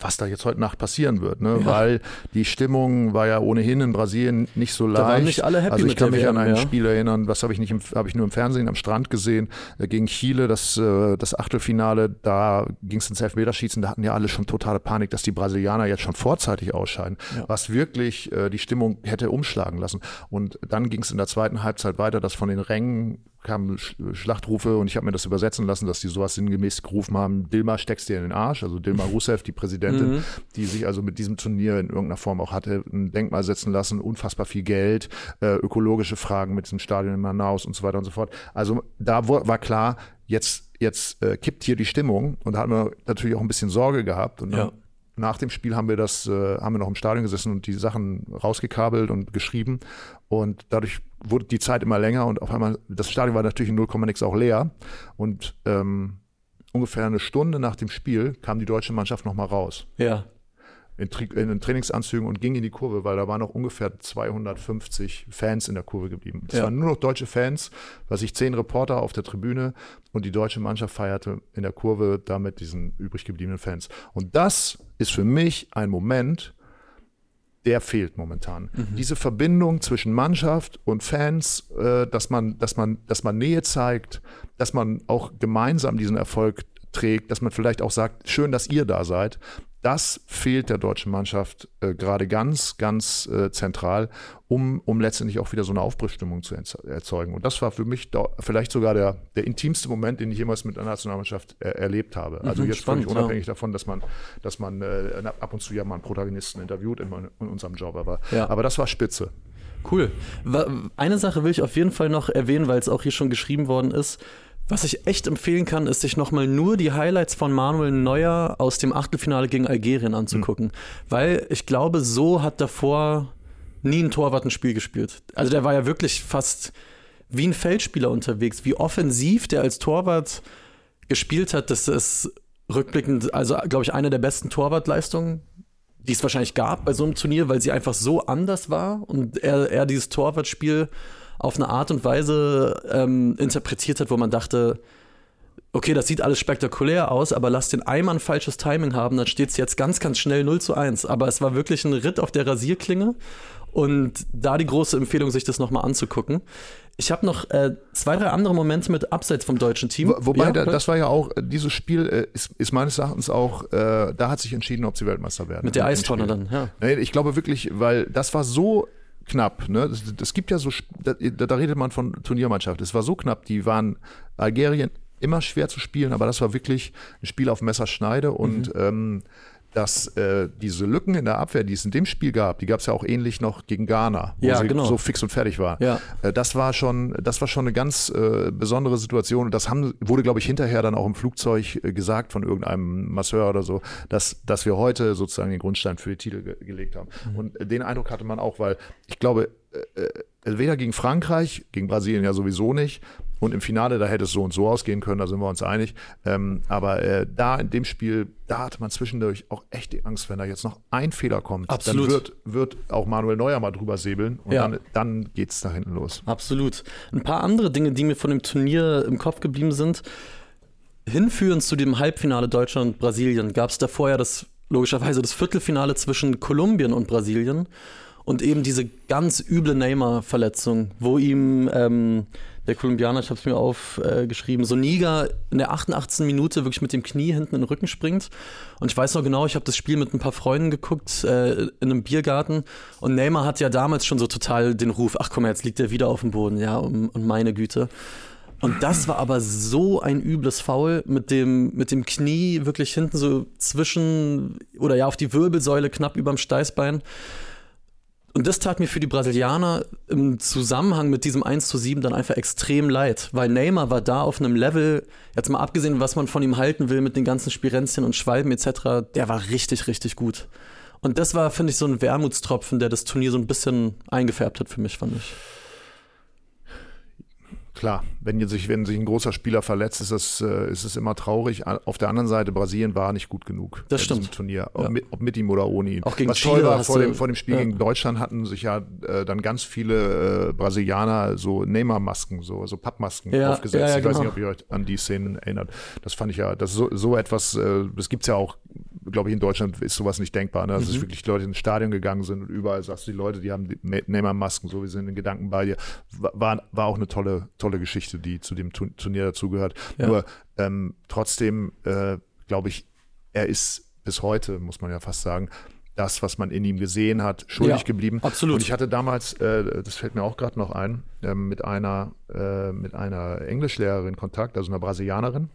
was da jetzt heute Nacht passieren wird, ne? Ja. weil die Stimmung war ja ohnehin in Brasilien nicht so leicht. Da waren nicht alle happy also ich kann mich WM, an ein ja. Spiel erinnern, was habe ich nicht, habe ich nur im Fernsehen am Strand gesehen äh, gegen Chile, das äh, das Achtelfinale. Da ging es ins Elfmeterschießen, da hatten ja alle schon totale Panik, dass die Brasilianer jetzt schon vorzeitig ausscheiden, ja. was wirklich äh, die Stimmung hätte umschlagen lassen. Und dann ging es in der zweiten Halbzeit weiter, dass von den Rängen kamen Schlachtrufe und ich habe mir das übersetzen lassen, dass die sowas sinngemäß gerufen haben, Dilma steckst dir in den Arsch, also Dilma *laughs* Rousseff, die Präsidentin, mhm. die sich also mit diesem Turnier in irgendeiner Form auch hatte ein Denkmal setzen lassen, unfassbar viel Geld, äh, ökologische Fragen mit diesem Stadion in Manaus und so weiter und so fort. Also da war klar, jetzt, jetzt äh, kippt hier die Stimmung und da hatten wir natürlich auch ein bisschen Sorge gehabt und dann ja nach dem Spiel haben wir das, äh, haben wir noch im Stadion gesessen und die Sachen rausgekabelt und geschrieben. Und dadurch wurde die Zeit immer länger und auf einmal, das Stadion war natürlich in 0, nix auch leer. Und ähm, ungefähr eine Stunde nach dem Spiel kam die deutsche Mannschaft nochmal raus. Ja in, in, in, Trainingsanzügen und ging in die Kurve, weil da waren noch ungefähr 250 Fans in der Kurve geblieben. Es ja. waren nur noch deutsche Fans, was ich zehn Reporter auf der Tribüne und die deutsche Mannschaft feierte in der Kurve da mit diesen übrig gebliebenen Fans. Und das ist für mich ein Moment, der fehlt momentan. Mhm. Diese Verbindung zwischen Mannschaft und Fans, äh, dass, man, dass, man, dass man Nähe zeigt, dass man auch gemeinsam diesen Erfolg trägt, dass man vielleicht auch sagt, schön, dass ihr da seid das fehlt der deutschen Mannschaft äh, gerade ganz, ganz äh, zentral, um, um letztendlich auch wieder so eine Aufbruchstimmung zu erzeugen. Und das war für mich da, vielleicht sogar der, der intimste Moment, den ich jemals mit einer Nationalmannschaft er erlebt habe. Mhm, also jetzt spannend, völlig unabhängig ja. davon, dass man, dass man äh, ab und zu ja mal einen Protagonisten interviewt in, in unserem Job. Aber, ja. aber das war spitze. Cool. Eine Sache will ich auf jeden Fall noch erwähnen, weil es auch hier schon geschrieben worden ist. Was ich echt empfehlen kann, ist sich nochmal nur die Highlights von Manuel Neuer aus dem Achtelfinale gegen Algerien anzugucken. Mhm. Weil ich glaube, so hat davor nie ein Torwart ein Spiel gespielt. Also der war ja wirklich fast wie ein Feldspieler unterwegs. Wie offensiv der als Torwart gespielt hat, das ist rückblickend, also glaube ich, eine der besten Torwartleistungen, die es wahrscheinlich gab bei so einem Turnier, weil sie einfach so anders war und er, er dieses Torwartspiel auf eine Art und Weise ähm, interpretiert hat, wo man dachte, okay, das sieht alles spektakulär aus, aber lass den Eimann falsches Timing haben, dann steht es jetzt ganz, ganz schnell 0 zu 1. Aber es war wirklich ein Ritt auf der Rasierklinge und da die große Empfehlung, sich das nochmal anzugucken. Ich habe noch äh, zwei, drei andere Momente mit abseits vom deutschen Team. Wobei, ja, da, das war ja auch, äh, dieses Spiel äh, ist, ist, meines Erachtens auch, äh, da hat sich entschieden, ob sie Weltmeister werden. Mit der Eistonne dann, ja. Ich glaube wirklich, weil das war so knapp. Ne? Das, das gibt ja so, da, da, redet man von Turniermannschaft. Es war so knapp, die waren Algerien immer schwer zu spielen, aber das war wirklich ein Spiel auf Messerschneide und mhm. ähm, dass äh, diese Lücken in der Abwehr, die es in dem Spiel gab, die gab es ja auch ähnlich noch gegen Ghana, wo ja, sie genau. so fix und fertig war. Ja. Äh, das war schon, das war schon eine ganz äh, besondere Situation. Und das haben, wurde, glaube ich, hinterher dann auch im Flugzeug äh, gesagt von irgendeinem Masseur oder so, dass, dass wir heute sozusagen den Grundstein für die Titel ge gelegt haben. Mhm. Und äh, den Eindruck hatte man auch, weil ich glaube, äh, weder gegen Frankreich, gegen Brasilien ja sowieso nicht, und im Finale, da hätte es so und so ausgehen können, da sind wir uns einig. Ähm, aber äh, da in dem Spiel, da hatte man zwischendurch auch echt die Angst, wenn da jetzt noch ein Fehler kommt, Absolut. dann wird, wird auch Manuel Neuer mal drüber säbeln und ja. dann, dann geht es da hinten los. Absolut. Ein paar andere Dinge, die mir von dem Turnier im Kopf geblieben sind. hinführend zu dem Halbfinale Deutschland-Brasilien gab es davor ja das logischerweise das Viertelfinale zwischen Kolumbien und Brasilien und eben diese ganz üble Neymar-Verletzung, wo ihm ähm, der Kolumbianer, ich habe es mir aufgeschrieben, äh, Soniga in der 88. Minute wirklich mit dem Knie hinten in den Rücken springt. Und ich weiß noch genau, ich habe das Spiel mit ein paar Freunden geguckt äh, in einem Biergarten. Und Neymar hat ja damals schon so total den Ruf, ach komm, jetzt liegt er wieder auf dem Boden, ja, und, und meine Güte. Und das war aber so ein übles Foul mit dem, mit dem Knie wirklich hinten so zwischen oder ja auf die Wirbelsäule knapp überm Steißbein. Und das tat mir für die Brasilianer im Zusammenhang mit diesem 1 zu 7 dann einfach extrem leid, weil Neymar war da auf einem Level, jetzt mal abgesehen, was man von ihm halten will mit den ganzen Spirenzchen und Schwalben etc., der war richtig, richtig gut. Und das war, finde ich, so ein Wermutstropfen, der das Turnier so ein bisschen eingefärbt hat für mich, fand ich. Klar, wenn sich, wenn sich ein großer Spieler verletzt, ist, das, äh, ist es immer traurig. Auf der anderen Seite, Brasilien war nicht gut genug das stimmt. Turnier, ob, ja. mit, ob, mit, ihm oder ohne ihn. Auch gegen Was Chile toll war, vor dem, vor dem Spiel ja. gegen Deutschland hatten sich ja äh, dann ganz viele äh, Brasilianer so Neymar-Masken, so, so Pappmasken ja, aufgesetzt. ich weiß nicht, genau. ob ihr euch an die Szenen erinnert. Das fand ich ja, das so, so etwas, äh, das gibt es ja auch glaube ich, in Deutschland ist sowas nicht denkbar. Ne? Also, mhm. wirklich Leute ins Stadion gegangen sind und überall sagst du, die Leute, die haben Neymar-Masken, so, wir sind in Gedanken bei dir. War, war auch eine tolle, tolle Geschichte, die zu dem Turnier dazugehört. Ja. Nur ähm, trotzdem, äh, glaube ich, er ist bis heute, muss man ja fast sagen, das, was man in ihm gesehen hat, schuldig ja, geblieben. Absolut. Und ich hatte damals, äh, das fällt mir auch gerade noch ein, äh, mit einer äh, mit einer Englischlehrerin Kontakt, also einer Brasilianerin,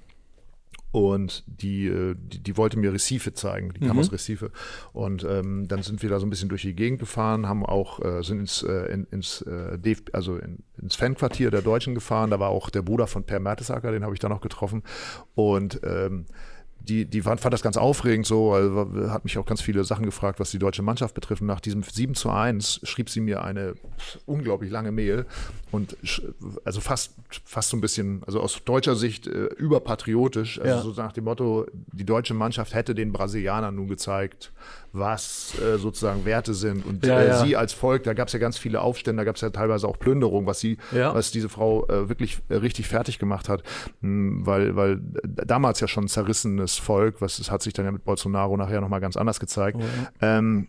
und die, äh, die, die, wollte mir Recife zeigen, die kam mhm. aus Recife. Und ähm, dann sind wir da so ein bisschen durch die Gegend gefahren, haben auch, äh, sind ins, äh, in, ins, äh, also in, ins Fanquartier der Deutschen gefahren. Da war auch der Bruder von Per Mertesacker, den habe ich da noch getroffen. Und ähm, die, die fand, fand das ganz aufregend so, also hat mich auch ganz viele Sachen gefragt, was die deutsche Mannschaft betrifft. Und nach diesem 7 zu 1 schrieb sie mir eine unglaublich lange Mail und also fast, fast so ein bisschen, also aus deutscher Sicht äh, überpatriotisch, also ja. so nach dem Motto, die deutsche Mannschaft hätte den Brasilianern nun gezeigt, was äh, sozusagen Werte sind. Und ja, äh, ja. sie als Volk, da gab es ja ganz viele Aufstände, da gab es ja teilweise auch Plünderung, was sie, was diese Frau äh, wirklich äh, richtig fertig gemacht hat, hm, weil, weil damals ja schon ein zerrissenes Volk, was das hat sich dann ja mit Bolsonaro nachher nochmal ganz anders gezeigt. Oh, ähm,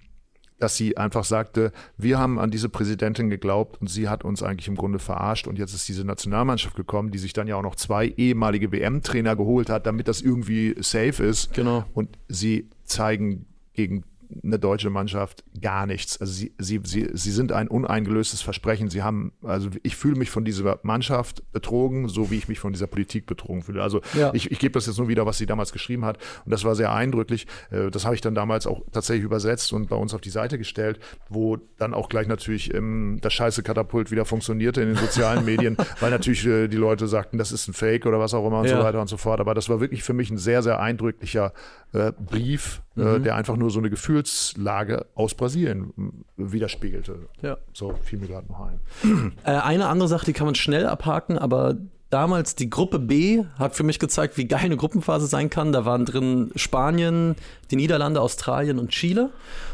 dass sie einfach sagte, wir haben an diese Präsidentin geglaubt und sie hat uns eigentlich im Grunde verarscht und jetzt ist diese Nationalmannschaft gekommen, die sich dann ja auch noch zwei ehemalige WM-Trainer geholt hat, damit das irgendwie safe ist. Genau. Und sie zeigen gegen eine deutsche Mannschaft gar nichts. Also sie, sie, sie, sie sind ein uneingelöstes Versprechen. Sie haben, also ich fühle mich von dieser Mannschaft betrogen, so wie ich mich von dieser Politik betrogen fühle. Also ja. ich, ich gebe das jetzt nur wieder, was sie damals geschrieben hat. Und das war sehr eindrücklich. Äh, das habe ich dann damals auch tatsächlich übersetzt und bei uns auf die Seite gestellt, wo dann auch gleich natürlich ähm, das scheiße Katapult wieder funktionierte in den sozialen Medien, *laughs* weil natürlich äh, die Leute sagten, das ist ein Fake oder was auch immer und ja. so weiter und so fort. Aber das war wirklich für mich ein sehr, sehr eindrücklicher äh, Brief, äh, mhm. der einfach nur so eine Gefühlslage aus Brasilien widerspiegelte. Ja. So fiel mir gerade noch ein. Äh, eine andere Sache, die kann man schnell abhaken, aber damals die Gruppe B hat für mich gezeigt, wie geil eine Gruppenphase sein kann. Da waren drin Spanien, die Niederlande, Australien und Chile.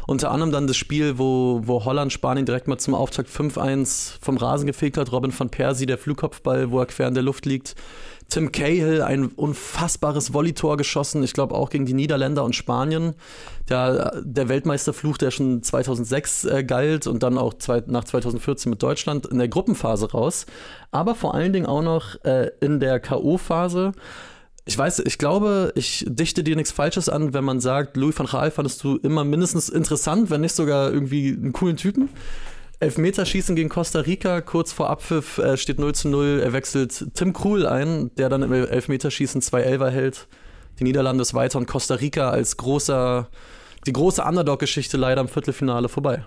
Unter anderem dann das Spiel, wo, wo Holland Spanien direkt mal zum Auftakt 5-1 vom Rasen gefegt hat. Robin van Persie, der Flugkopfball, wo er quer in der Luft liegt. Tim Cahill ein unfassbares Volleytor geschossen, ich glaube auch gegen die Niederländer und Spanien. Der, der Weltmeisterfluch, der schon 2006 äh, galt und dann auch zwei, nach 2014 mit Deutschland in der Gruppenphase raus. Aber vor allen Dingen auch noch äh, in der K.O.-Phase. Ich weiß, ich glaube, ich dichte dir nichts Falsches an, wenn man sagt, Louis van Gaal fandest du immer mindestens interessant, wenn nicht sogar irgendwie einen coolen Typen. Elfmeterschießen gegen Costa Rica, kurz vor Abpfiff äh, steht 0 zu 0. Er wechselt Tim Krul ein, der dann im Elfmeterschießen zwei Elfer hält. Die Niederlande ist weiter und Costa Rica als großer, die große Underdog-Geschichte leider im Viertelfinale vorbei.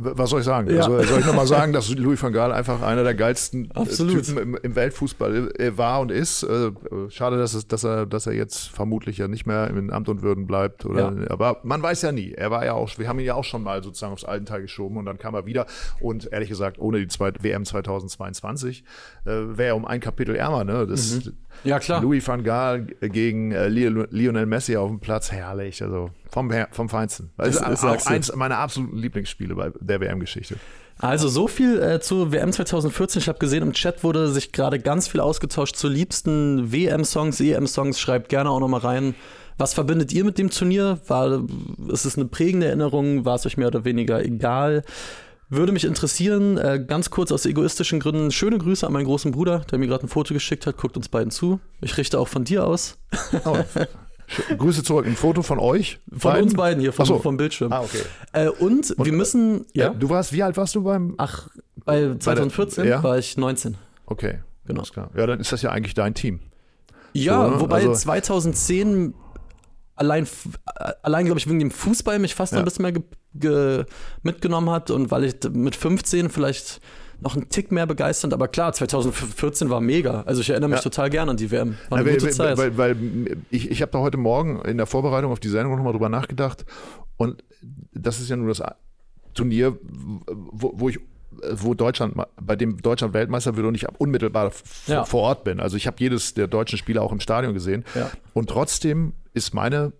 Was soll ich sagen? Ja. Also, soll ich nochmal sagen, dass Louis van Gaal einfach einer der geilsten äh, Absolut. Typen im, im, Weltfußball äh, war und ist. Äh, schade, dass, es, dass, er, dass er jetzt vermutlich ja nicht mehr in Amt und Würden bleibt. Oder, ja. Aber man weiß ja nie. Er war ja auch, wir haben ihn ja auch schon mal sozusagen aufs alten Teil geschoben und dann kam er wieder. Und ehrlich gesagt, ohne die zweite WM 2022 äh, wäre er um ein Kapitel ärmer. Ne? Das, mhm. Ja, klar. Louis van Gaal gegen äh, Lionel Messi auf dem Platz, herrlich. Also Vom, vom Feinsten. Das ist auch eins meiner absoluten Lieblingsspiele bei der WM-Geschichte. Also so viel äh, zu WM 2014. Ich habe gesehen, im Chat wurde sich gerade ganz viel ausgetauscht zu liebsten WM-Songs, EM-Songs. Schreibt gerne auch nochmal rein. Was verbindet ihr mit dem Turnier? War, ist es eine prägende Erinnerung? War es euch mehr oder weniger egal? Würde mich interessieren, äh, ganz kurz aus egoistischen Gründen, schöne Grüße an meinen großen Bruder, der mir gerade ein Foto geschickt hat, guckt uns beiden zu. Ich richte auch von dir aus. Oh, *laughs* Grüße zurück, ein Foto von euch? Von beiden? uns beiden hier, vom, so. vom Bildschirm. Ah, okay. Äh, und, und, wir müssen, ja. Äh, du warst, wie alt warst du beim? Ach, bei 2014 bei der, ja? war ich 19. Okay, genau. klar. Ja, dann ist das ja eigentlich dein Team. Ja, so, ne? wobei also, 2010 allein, äh, allein glaube ich, wegen dem Fußball mich fast ja. ein bisschen mehr mitgenommen hat und weil ich mit 15 vielleicht noch einen Tick mehr begeisternd, aber klar, 2014 war mega. Also ich erinnere mich ja. total gern an die WM. War eine ja, gute weil, Zeit. Weil, weil, ich, ich habe da heute Morgen in der Vorbereitung auf die Sendung nochmal drüber nachgedacht und das ist ja nur das Turnier, wo, wo ich wo Deutschland, bei dem Deutschland Weltmeister wird und ich unmittelbar ja. vor Ort bin. Also ich habe jedes der deutschen Spiele auch im Stadion gesehen. Ja. Und trotzdem ist meine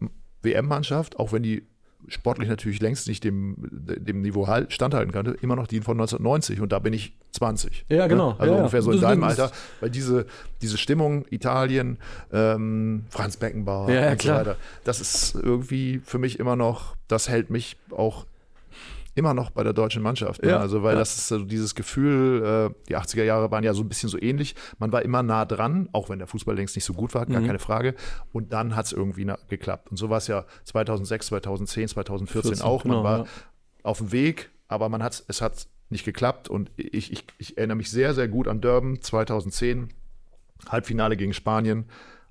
WM-Mannschaft, auch wenn die sportlich natürlich längst nicht dem, dem Niveau halt, standhalten konnte, immer noch die von 1990 und da bin ich 20. Ja, genau. Also ja, ungefähr so in deinem Alter, weil diese, diese Stimmung, Italien, ähm, Franz Beckenbauer ja, und so weiter, das ist irgendwie für mich immer noch, das hält mich auch immer noch bei der deutschen Mannschaft. Ne? Ja, also, weil ja. das ist so dieses Gefühl, äh, die 80er Jahre waren ja so ein bisschen so ähnlich. Man war immer nah dran, auch wenn der Fußball längst nicht so gut war, gar mhm. keine Frage. Und dann hat es irgendwie geklappt. Und so war es ja 2006, 2010, 2014 14, auch. Man genau, war ja. auf dem Weg, aber man hat es hat nicht geklappt. Und ich, ich, ich erinnere mich sehr, sehr gut an Durban 2010, Halbfinale gegen Spanien.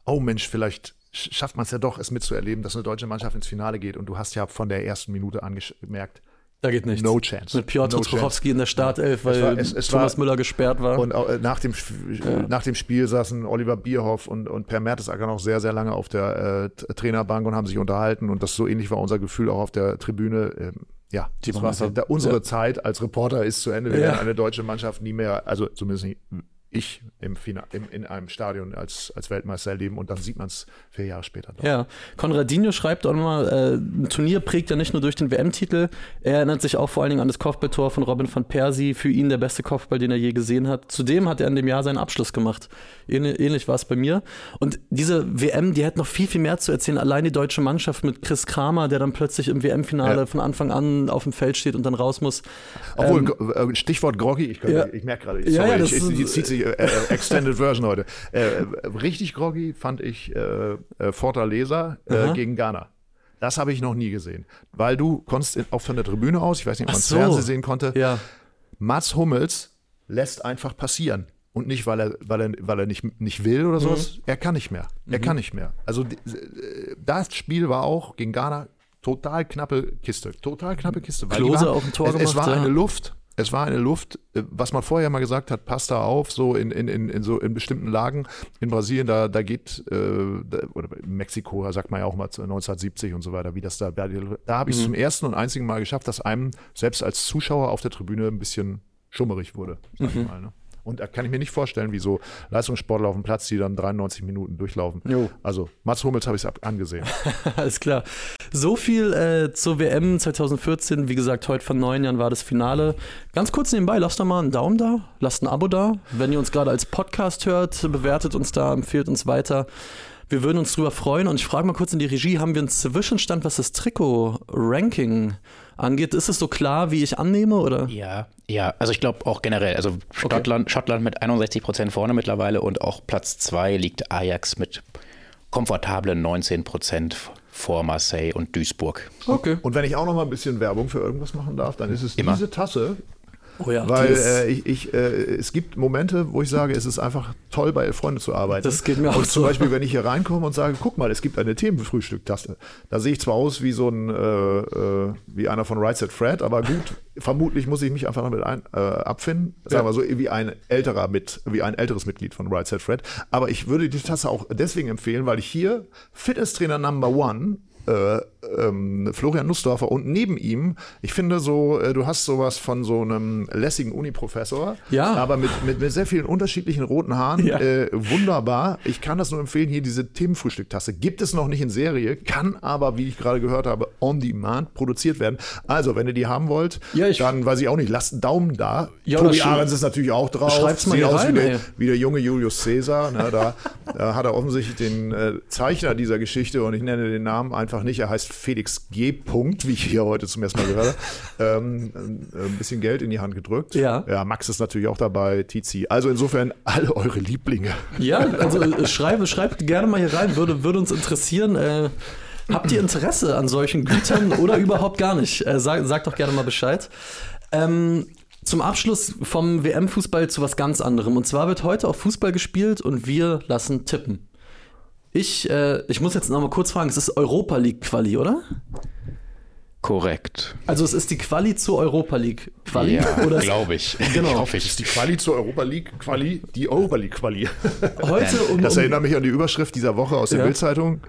Oh Mensch, vielleicht schafft man es ja doch, es mitzuerleben, dass eine deutsche Mannschaft ins Finale geht. Und du hast ja von der ersten Minute angemerkt, da geht nichts. No chance. Mit Piotr no Truchowski in der Startelf, weil es war, es, es Thomas war, Müller gesperrt war. Und äh, nach, dem, ja. nach dem Spiel saßen Oliver Bierhoff und, und Per Mertesacker noch sehr, sehr lange auf der äh, Trainerbank und haben sich unterhalten. Und das so ähnlich war unser Gefühl auch auf der Tribüne. Ähm, ja, Die das war halt, unsere ja. Zeit als Reporter ist zu Ende. Wir ja. werden eine deutsche Mannschaft nie mehr, also zumindest nicht ich im, im, in einem Stadion als, als Weltmeister erleben und dann sieht man es vier Jahre später. Doch. Ja, Konradinho schreibt auch nochmal, äh, ein Turnier prägt ja nicht nur durch den WM-Titel, er erinnert sich auch vor allen Dingen an das Kopfballtor von Robin van Persie, für ihn der beste Kopfball, den er je gesehen hat. Zudem hat er in dem Jahr seinen Abschluss gemacht. Ähnlich, ähnlich war es bei mir. Und diese WM, die hat noch viel, viel mehr zu erzählen. Allein die deutsche Mannschaft mit Chris Kramer, der dann plötzlich im WM-Finale ja. von Anfang an auf dem Feld steht und dann raus muss. Obwohl, ähm, äh, Stichwort Groggy, ich, ja. ich merke gerade, sorry, ja, ich, ich, ich, zieht sich äh, äh Extended Version heute. Äh, richtig groggy fand ich äh, äh Fortaleza äh, gegen Ghana. Das habe ich noch nie gesehen. Weil du konntest auch von der Tribüne aus, ich weiß nicht, ob man es so. Fernsehen sehen konnte, ja. Mats Hummels lässt einfach passieren. Und nicht, weil er, weil er, weil er nicht, nicht will oder sowas. Mhm. Er kann nicht mehr. Er mhm. kann nicht mehr. Also das Spiel war auch gegen Ghana total knappe Kiste. Total knappe Kiste. Weil Klose waren, auch ein Tor es, gemacht, es war ja. eine Luft es war eine Luft, äh, was man vorher mal gesagt hat, passt da auf, so in, in, in, in so in bestimmten Lagen. In Brasilien, da, da geht, äh, da, oder in Mexiko, da sagt man ja auch mal 1970 und so weiter, wie das da, da, da habe ich es mhm. zum ersten und einzigen Mal geschafft, dass einem selbst als Zuschauer auf der Tribüne ein bisschen schummerig wurde, sag mhm. ich mal. Ne? Und da kann ich mir nicht vorstellen, wie so Leistungssportler auf dem Platz, die dann 93 Minuten durchlaufen. Jo. Also Mats Hummels habe ich es angesehen. *laughs* Alles klar. So viel äh, zur WM 2014. Wie gesagt, heute vor neun Jahren war das Finale. Ganz kurz nebenbei, lasst doch mal einen Daumen da, lasst ein Abo da. Wenn ihr uns gerade als Podcast hört, bewertet uns da, empfehlt uns weiter. Wir würden uns drüber freuen und ich frage mal kurz in die Regie, haben wir einen Zwischenstand, was das Trikot-Ranking angeht? Ist es so klar, wie ich annehme, oder? Ja, ja, also ich glaube auch generell. Also Schottland, okay. Schottland mit 61 Prozent vorne mittlerweile und auch Platz 2 liegt Ajax mit komfortablen 19 Prozent vor Marseille und Duisburg. Okay. Und wenn ich auch noch mal ein bisschen Werbung für irgendwas machen darf, dann ist es Immer. diese Tasse Oh ja, Weil äh, ich, ich, äh, es gibt Momente, wo ich sage, es ist einfach toll, bei Freunde zu arbeiten. Das geht mir auch und so. Zum Beispiel, wenn ich hier reinkomme und sage, guck mal, es gibt eine Themenfrühstücktaste. Da sehe ich zwar aus wie so ein, äh, äh, wie einer von Right Set Fred, aber gut, vermutlich muss ich mich einfach damit ein, äh, abfinden. Sagen wir ja. so, wie ein älterer mit, wie ein älteres Mitglied von Right Set Fred. Aber ich würde die Tasse auch deswegen empfehlen, weil ich hier Fitnesstrainer Number One äh, ähm, Florian Nussdorfer und neben ihm, ich finde so, äh, du hast sowas von so einem lässigen Uni-Professor, Ja. aber mit, mit, mit sehr vielen unterschiedlichen roten Haaren. Ja. Äh, wunderbar. Ich kann das nur empfehlen, hier diese Themenfrühstücktasse. Gibt es noch nicht in Serie, kann aber, wie ich gerade gehört habe, on demand produziert werden. Also, wenn ihr die haben wollt, Ja, ich- dann weiß ich auch nicht, lasst einen Daumen da. Ja, Tobi Ahrens ist natürlich auch drauf. Schreibt's mal Sieht hier aus rein, wie, der, wie der junge Julius Caesar. Ne, da, da hat er offensichtlich den äh, Zeichner dieser Geschichte und ich nenne den Namen einfach nicht. Er heißt Felix G. Punkt, wie ich hier heute zum ersten Mal gehört habe. Ähm, ein, ein bisschen Geld in die Hand gedrückt. Ja. ja, Max ist natürlich auch dabei, Tizi. Also insofern alle eure Lieblinge. Ja, also äh, schreibe, schreibt gerne mal hier rein, würde, würde uns interessieren. Äh, habt ihr Interesse an solchen Gütern oder überhaupt gar nicht? Äh, sag, sagt doch gerne mal Bescheid. Ähm, zum Abschluss vom WM-Fußball zu was ganz anderem. Und zwar wird heute auch Fußball gespielt und wir lassen tippen. Ich, äh, ich muss jetzt noch mal kurz fragen, es ist Europa League Quali, oder? Korrekt. Also es ist die Quali zur Europa League Quali. Ja, oder es- glaube ich. *laughs* Genau. Hoffe Das ich. ist die Quali zur Europa League Quali, die Europa League Quali. *laughs* Heute um, Das erinnert mich an die Überschrift dieser Woche aus der Ja. Bildzeitung.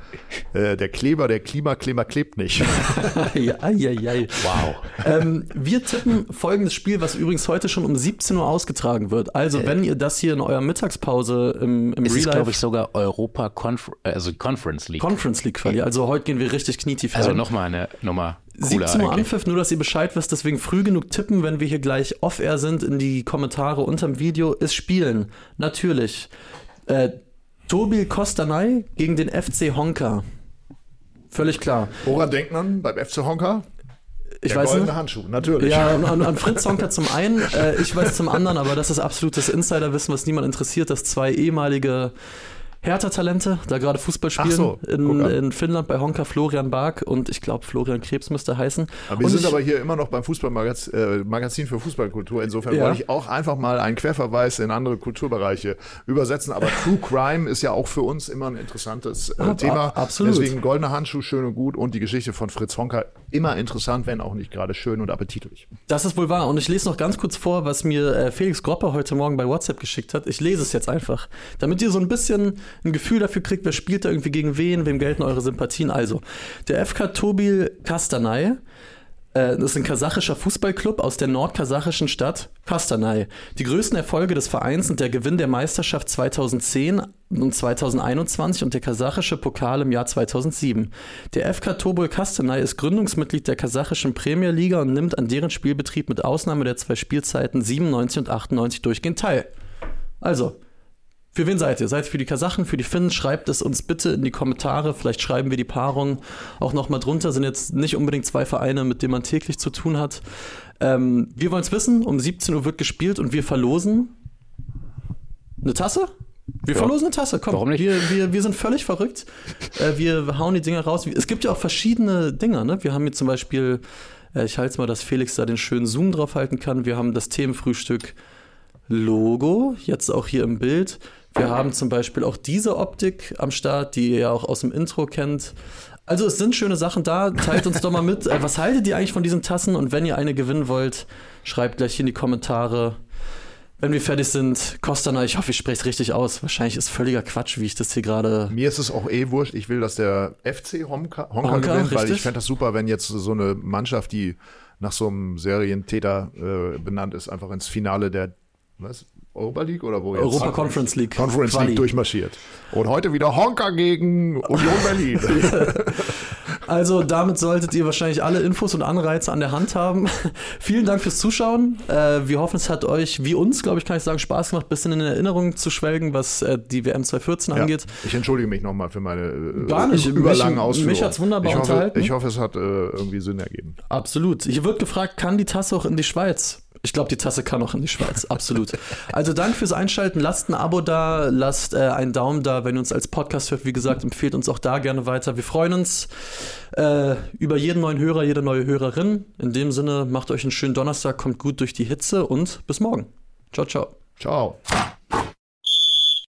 Äh, der Kleber, der Klimakleber klebt nicht. *laughs* ja, ja, ja. Wow. Ähm, wir tippen folgendes Spiel, was übrigens heute schon um 17 Uhr ausgetragen wird. Also, wenn ihr das hier in eurer Mittagspause im, im Es Real ist, glaube ich, sogar Europa Confer also Conference League. Conference League Quali, also heute gehen wir richtig knietief also nochmal eine Nummer 17 Uhr. Anpfiff, nur dass ihr Bescheid wisst, deswegen früh genug tippen, wenn wir hier gleich off-air sind, in die Kommentare unterm Video, ist Spielen. Natürlich. Äh, Tobil Kostanay gegen den FC Honka. Völlig klar. Woran denkt man beim FC Honka? Ich der weiß goldene nicht. Handschuh, natürlich. Ja, an, an- an Fritz Honka zum einen, äh, ich weiß zum anderen, aber das ist absolutes Insiderwissen, was niemand interessiert, dass zwei ehemalige Hertha-Talente da gerade Fußball spielen so, in, in Finnland bei Honka, Florian Bark und ich glaube Florian Krebs müsste heißen. Aber wir und sind aber hier immer noch beim Fußballmagazin äh, Magazin für Fußballkultur. Insofern Ja. wollte ich auch einfach mal einen Querverweis in andere Kulturbereiche übersetzen. Aber True Crime ist ja auch für uns immer ein interessantes äh, Thema. ab- absolut. Deswegen goldener Handschuh, schön und gut. Und die Geschichte von Fritz Honka immer interessant, wenn auch nicht gerade schön und appetitlich. Das ist wohl wahr. Und ich lese noch ganz kurz vor, was mir äh, Felix Groppe heute Morgen bei WhatsApp geschickt hat. Ich lese es jetzt einfach, damit ihr so ein bisschen ein Gefühl dafür kriegt, wer spielt da irgendwie gegen wen, wem gelten eure Sympathien. Also, der FK Tobil Kastanay, äh, das ist ein kasachischer Fußballclub aus der nordkasachischen Stadt Kastanay. Die größten Erfolge des Vereins sind der Gewinn der Meisterschaft 2010 und 2021 und der kasachische Pokal im Jahr 2007. Der FK Tobol Kastanay ist Gründungsmitglied der kasachischen Premierliga und nimmt an deren Spielbetrieb mit Ausnahme der zwei Spielzeiten 97 und 98 durchgehend teil. Also, für wen seid ihr? Seid ihr für die Kasachen, für die Finnen? Schreibt es uns bitte in die Kommentare. Vielleicht schreiben wir die Paarung auch nochmal drunter. Sind jetzt nicht unbedingt zwei Vereine, mit denen man täglich zu tun hat. Ähm, wir wollen es wissen. Um 17 Uhr wird gespielt und wir verlosen eine Tasse. Wir Ja. verlosen eine Tasse, komm. Warum nicht? Wir, wir, wir sind völlig verrückt. Äh, wir hauen die Dinger raus. Es gibt ja auch verschiedene Dinger. Ne? Wir haben hier zum Beispiel, äh, ich halte es mal, dass Felix da den schönen Zoom drauf halten kann. Wir haben das Themenfrühstück Logo, jetzt auch hier im Bild. Wir haben zum Beispiel auch diese Optik am Start, die ihr ja auch aus dem Intro kennt. Also es sind schöne Sachen da. Teilt uns doch mal mit. Äh, was haltet ihr eigentlich von diesen Tassen? Und wenn ihr eine gewinnen wollt, schreibt gleich hier in die Kommentare. Wenn wir fertig sind, Kostana, ich hoffe, ich spreche es richtig aus. Wahrscheinlich ist völliger Quatsch, wie ich das hier gerade. Mir ist es auch eh wurscht. Ich will, dass der FC Honka, Honka, Honka, gewinnt, weil richtig. ich fände das super, wenn jetzt so eine Mannschaft, die nach so einem Serientäter äh, benannt ist, einfach ins Finale der was? Europa League oder wo jetzt? Europa Conference League. Conference Quali. League durchmarschiert. Und heute wieder Honka gegen Union Berlin. *laughs* Also damit solltet ihr wahrscheinlich alle Infos und Anreize an der Hand haben. *laughs* Vielen Dank fürs Zuschauen. Äh, wir hoffen, es hat euch, wie uns, glaube ich, kann ich sagen, Spaß gemacht, ein bisschen in Erinnerung zu schwelgen, was äh, die WM 2014 Ja, angeht. ich entschuldige mich nochmal für meine äh, Gar nicht. überlangen Mich- Ausführungen. mich hat's wunderbar ich hoffe, unterhalten. ich hoffe, es hat äh, irgendwie Sinn ergeben. Absolut. Hier wird gefragt, kann die Tasse auch in die Schweiz? Ich glaube, die Tasse kann auch in die Schweiz. Absolut. Also danke fürs Einschalten. Lasst ein Abo da, lasst äh, einen Daumen da, wenn ihr uns als Podcast hört. Wie gesagt, empfehlt uns auch da gerne weiter. Wir freuen uns äh, über jeden neuen Hörer, jede neue Hörerin. In dem Sinne, macht euch einen schönen Donnerstag, kommt gut durch die Hitze und bis morgen. Ciao, ciao. Ciao.